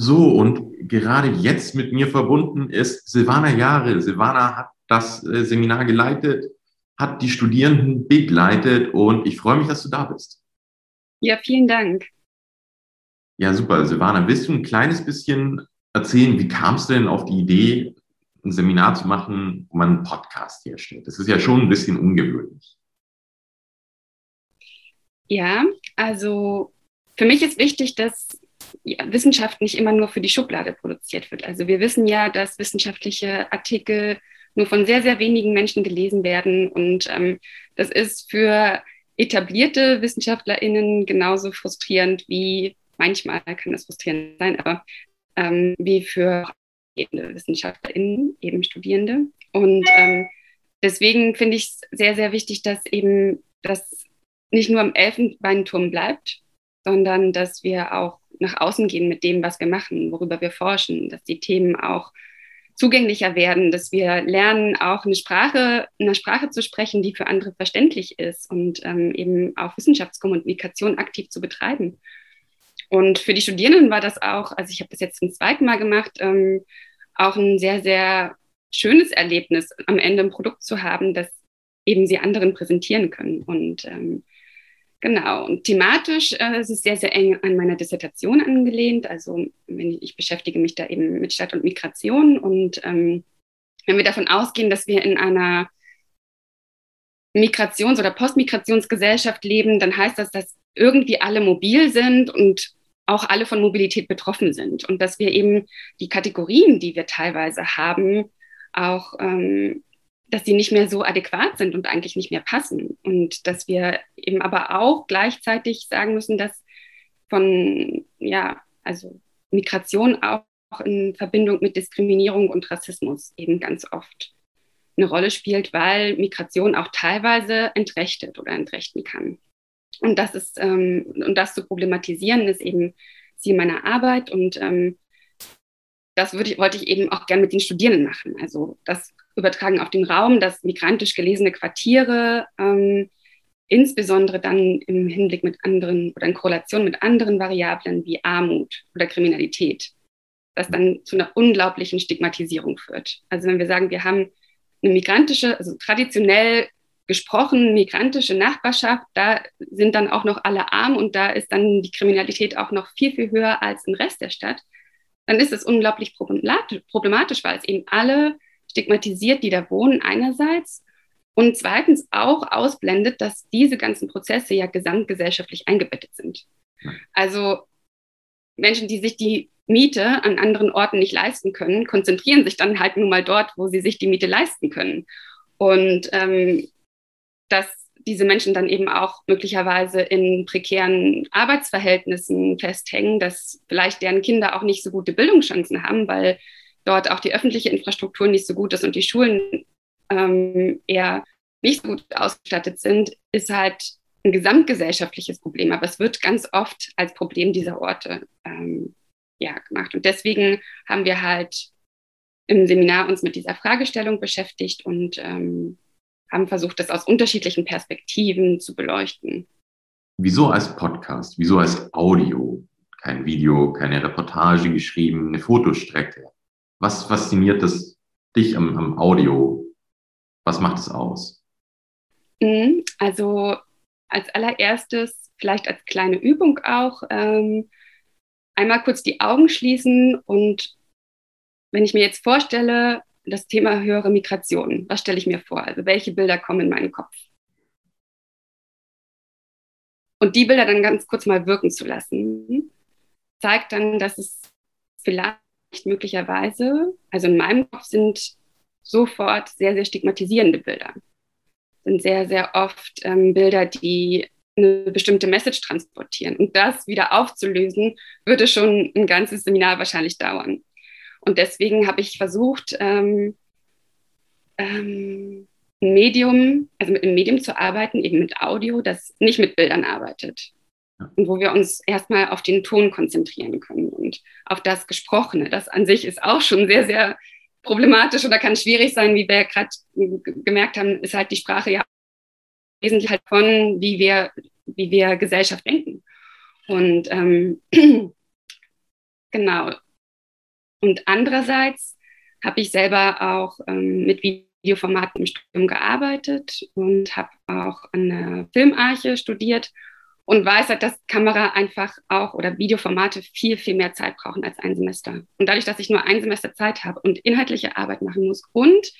So, und gerade jetzt mit mir verbunden ist Silvana Jahre. Silvana hat das äh, Seminar geleitet, hat die Studierenden begleitet und ich freue mich, dass du da bist. Ja, vielen Dank. Ja, super. Silvana, willst du ein kleines bisschen erzählen, wie kamst du denn auf die Idee, ein Seminar zu machen, wo man einen Podcast herstellt? Das ist ja schon ein bisschen ungewöhnlich. Ja, also für mich ist wichtig, dass ja, Wissenschaft nicht immer nur für die Schublade produziert wird. Also wir wissen ja, dass wissenschaftliche Artikel nur von sehr, sehr wenigen Menschen gelesen werden. Und ähm, das ist für etablierte WissenschaftlerInnen genauso frustrierend wie, manchmal kann das frustrierend sein, aber ähm, wie für WissenschaftlerInnen, eben Studierende. Und ähm, deswegen finde ich es sehr, sehr wichtig, dass eben das nicht nur im Elfenbeinturm bleibt, sondern dass wir auch nach außen gehen mit dem, was wir machen, worüber wir forschen, dass die Themen auch zugänglicher werden, dass wir lernen, auch eine Sprache, eine Sprache zu sprechen, die für andere verständlich ist und ähm, eben auch Wissenschaftskommunikation aktiv zu betreiben. Und für die Studierenden war das auch, also ich habe das jetzt zum zweiten Mal gemacht, ähm, auch ein sehr, sehr schönes Erlebnis, am Ende ein Produkt zu haben, das eben sie anderen präsentieren können. Und ähm, Genau, und thematisch äh, ist es sehr, sehr eng an meiner Dissertation angelehnt. Also ich, ich beschäftige mich da eben mit Stadt und Migration. Und ähm, wenn wir davon ausgehen, dass wir in einer Migrations- oder Postmigrationsgesellschaft leben, dann heißt das, dass irgendwie alle mobil sind und auch alle von Mobilität betroffen sind. Und dass wir eben die Kategorien, die wir teilweise haben, auch ähm, dass die nicht mehr so adäquat sind und eigentlich nicht mehr passen. Und dass wir eben aber auch gleichzeitig sagen müssen, dass von, ja, also Migration auch in Verbindung mit Diskriminierung und Rassismus eben ganz oft eine Rolle spielt, weil Migration auch teilweise entrechtet oder entrechten kann. Und das ist, ähm, und das zu problematisieren, ist eben Ziel meiner Arbeit und ähm, das würde ich, wollte ich eben auch gern mit den Studierenden machen. Also das übertragen auf den Raum, dass migrantisch gelesene Quartiere ähm, insbesondere dann im Hinblick mit anderen oder in Korrelation mit anderen Variablen wie Armut oder Kriminalität, das dann zu einer unglaublichen Stigmatisierung führt. Also wenn wir sagen, wir haben eine migrantische, also traditionell gesprochen migrantische Nachbarschaft, da sind dann auch noch alle arm und da ist dann die Kriminalität auch noch viel, viel höher als im Rest der Stadt, dann ist es unglaublich problematisch, weil es eben alle stigmatisiert, die da wohnen einerseits und zweitens auch ausblendet, dass diese ganzen Prozesse ja gesamtgesellschaftlich eingebettet sind. Also Menschen, die sich die Miete an anderen Orten nicht leisten können, konzentrieren sich dann halt nun mal dort, wo sie sich die Miete leisten können. Und ähm, dass diese Menschen dann eben auch möglicherweise in prekären Arbeitsverhältnissen festhängen, dass vielleicht deren Kinder auch nicht so gute Bildungschancen haben, weil dort auch die öffentliche Infrastruktur nicht so gut ist und die Schulen ähm, eher nicht so gut ausgestattet sind, ist halt ein gesamtgesellschaftliches Problem. Aber es wird ganz oft als Problem dieser Orte ähm, ja, gemacht. Und deswegen haben wir halt im Seminar uns mit dieser Fragestellung beschäftigt und ähm, haben versucht, das aus unterschiedlichen Perspektiven zu beleuchten. Wieso als Podcast? Wieso als Audio? Kein Video, keine Reportage geschrieben, eine Fotostrecke. Was fasziniert das dich am, am Audio? Was macht es aus? Mhm, also als allererstes, vielleicht als kleine Übung auch, ähm, einmal kurz die Augen schließen und wenn ich mir jetzt vorstelle, das Thema höhere Migration, was stelle ich mir vor? Also welche Bilder kommen in meinen Kopf? Und die Bilder dann ganz kurz mal wirken zu lassen, zeigt dann, dass es vielleicht möglicherweise, also in meinem Kopf sind sofort sehr, sehr stigmatisierende Bilder. Sind sehr, sehr oft ähm, Bilder, die eine bestimmte Message transportieren. Und das wieder aufzulösen, würde schon ein ganzes Seminar wahrscheinlich dauern. Und deswegen habe ich versucht, ähm, ähm, Medium, also mit einem Medium zu arbeiten, eben mit Audio, das nicht mit Bildern arbeitet, und wo wir uns erstmal auf den Ton konzentrieren können und auf das Gesprochene. Das an sich ist auch schon sehr, sehr problematisch oder kann schwierig sein, wie wir gerade gemerkt haben, ist halt die Sprache ja wesentlich halt von, wie wir, wie wir Gesellschaft denken. Und ähm, genau, Und andererseits habe ich selber auch ähm, mit Videoformaten im Studium gearbeitet und habe auch an der Filmarche studiert und weiß halt, dass Kamera einfach auch oder Videoformate viel, viel mehr Zeit brauchen als ein Semester. Und dadurch, dass ich nur ein Semester Zeit habe und inhaltliche Arbeit machen muss und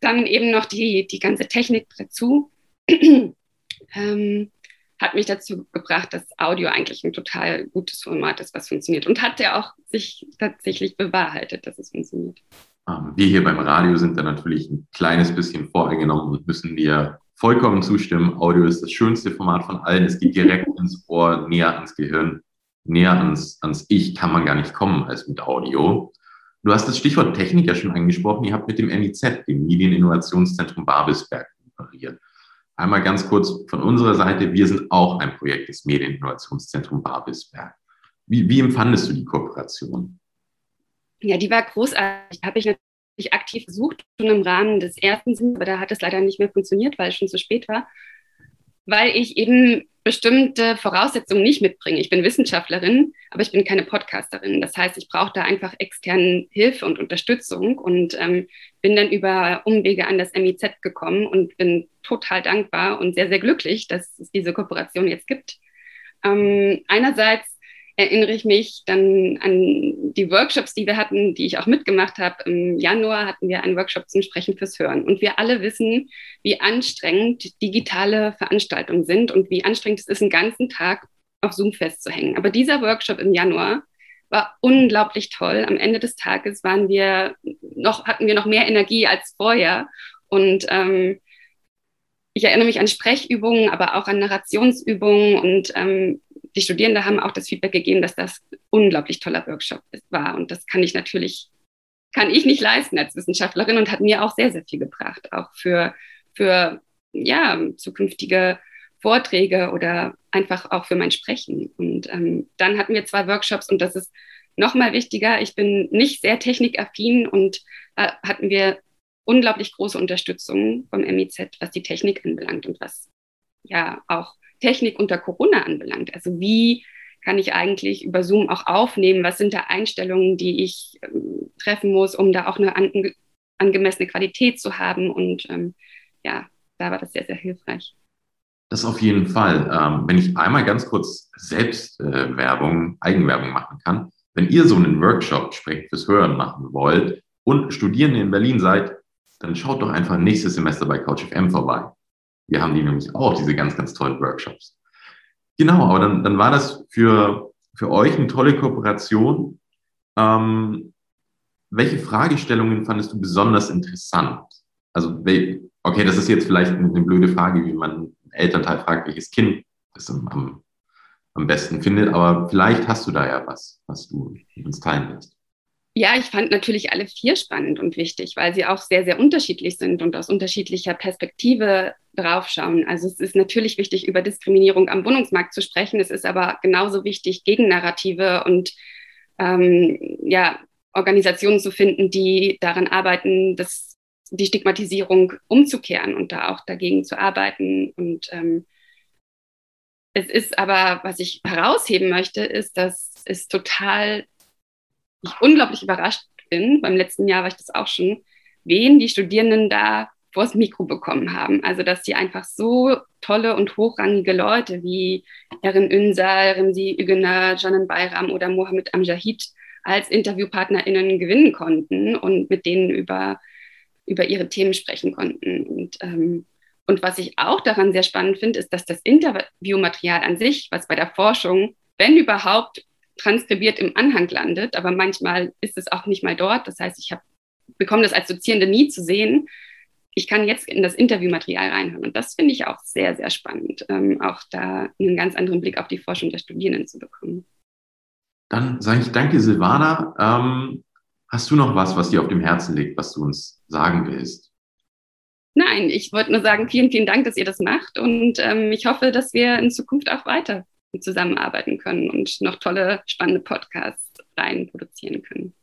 dann eben noch die, die ganze Technik dazu, ähm, hat mich dazu gebracht, dass Audio eigentlich ein total gutes Format ist, was funktioniert. Und hat ja auch sich tatsächlich bewahrheitet, dass es funktioniert. Ähm, wir hier beim Radio sind da natürlich ein kleines bisschen voreingenommen und müssen dir vollkommen zustimmen. Audio ist das schönste Format von allen. Es geht direkt ins Ohr, näher ans Gehirn, näher ans, ans Ich kann man gar nicht kommen als mit Audio. Du hast das Stichwort Technik ja schon angesprochen. Ihr habt mit dem MIZ, dem Medieninnovationszentrum Babelsberg, kooperiert. Einmal ganz kurz von unserer Seite. Wir sind auch ein Projekt des Medieninnovationszentrum Babelsberg. Wie, wie empfandest du die Kooperation? Ja, die war großartig. Habe ich natürlich aktiv versucht, schon im Rahmen des ersten, aber da hat es leider nicht mehr funktioniert, weil es schon zu spät war, weil ich eben bestimmte Voraussetzungen nicht mitbringe. Ich bin Wissenschaftlerin, aber ich bin keine Podcasterin. Das heißt, ich brauche da einfach externe Hilfe und Unterstützung und ähm, bin dann über Umwege an das MIZ gekommen und bin total dankbar und sehr, sehr glücklich, dass es diese Kooperation jetzt gibt. Ähm, einerseits erinnere ich mich dann an die Workshops, die wir hatten, die ich auch mitgemacht habe. Im Januar hatten wir einen Workshop zum Sprechen fürs Hören. Und wir alle wissen, wie anstrengend digitale Veranstaltungen sind und wie anstrengend es ist, einen ganzen Tag auf Zoom festzuhängen. Aber dieser Workshop im Januar war unglaublich toll. Am Ende des Tages waren wir noch, hatten wir noch mehr Energie als vorher. Und ähm, ich erinnere mich an Sprechübungen, aber auch an Narrationsübungen und ähm, die Studierenden haben auch das Feedback gegeben, dass das unglaublich toller Workshop war. Und das kann ich natürlich, kann ich nicht leisten als Wissenschaftlerin und hat mir auch sehr, sehr viel gebracht, auch für, für ja, zukünftige Vorträge oder einfach auch für mein Sprechen. Und ähm, dann hatten wir zwei Workshops und das ist nochmal wichtiger. Ich bin nicht sehr technikaffin und äh, hatten wir unglaublich große Unterstützung vom MIZ, was die Technik anbelangt und was ja auch Technik unter Corona anbelangt. Also wie kann ich eigentlich über Zoom auch aufnehmen? Was sind da Einstellungen, die ich ähm, treffen muss, um da auch eine an, angemessene Qualität zu haben? Und ähm, ja, da war das sehr, sehr hilfreich. Das auf jeden Fall. Ähm, wenn ich einmal ganz kurz Selbstwerbung, äh, Eigenwerbung machen kann. Wenn ihr so einen Workshop, sprich fürs Hören machen wollt und Studierende in Berlin seid, dann schaut doch einfach nächstes Semester bei CouchFM vorbei. Wir haben die nämlich auch, diese ganz, ganz tollen Workshops. Genau, aber dann, dann war das für, für euch eine tolle Kooperation. Ähm, welche Fragestellungen fandest du besonders interessant? Also, okay, das ist jetzt vielleicht eine, blöde Frage, wie man einen Elternteil fragt, welches Kind es am, am besten findet, aber vielleicht hast du da ja was, was du uns teilen willst. Ja, ich fand natürlich alle vier spannend und wichtig, weil sie auch sehr, sehr unterschiedlich sind und aus unterschiedlicher Perspektive draufschauen. Also es ist natürlich wichtig, über Diskriminierung am Wohnungsmarkt zu sprechen. Es ist aber genauso wichtig, Gegennarrative und ähm, ja, Organisationen zu finden, die daran arbeiten, dass die Stigmatisierung umzukehren und da auch dagegen zu arbeiten. Und ähm, es ist aber, was ich herausheben möchte, ist, dass es total ich unglaublich überrascht bin, beim letzten Jahr war ich das auch schon, wen die Studierenden da vors Mikro bekommen haben. Also, dass sie einfach so tolle und hochrangige Leute wie Erin Ünsal, Remzi Ügener, Janan Bayram oder Mohammed Amjahid als InterviewpartnerInnen gewinnen konnten und mit denen über, über ihre Themen sprechen konnten. Und, ähm, und was ich auch daran sehr spannend finde, ist, dass das Interviewmaterial an sich, was bei der Forschung, wenn überhaupt, transkribiert im Anhang landet, aber manchmal ist es auch nicht mal dort. Das heißt, ich habe bekomme das als Dozierende nie zu sehen. Ich kann jetzt in das Interviewmaterial reinhören und das finde ich auch sehr, sehr spannend, ähm, auch da einen ganz anderen Blick auf die Forschung der Studierenden zu bekommen. Dann sage ich danke, Silvana. Ähm, hast du noch was, was dir auf dem Herzen liegt, was du uns sagen willst? Nein, ich wollte nur sagen, vielen, vielen Dank, dass ihr das macht und ähm, ich hoffe, dass wir in Zukunft auch weiter zusammenarbeiten können und noch tolle, spannende Podcasts rein produzieren können.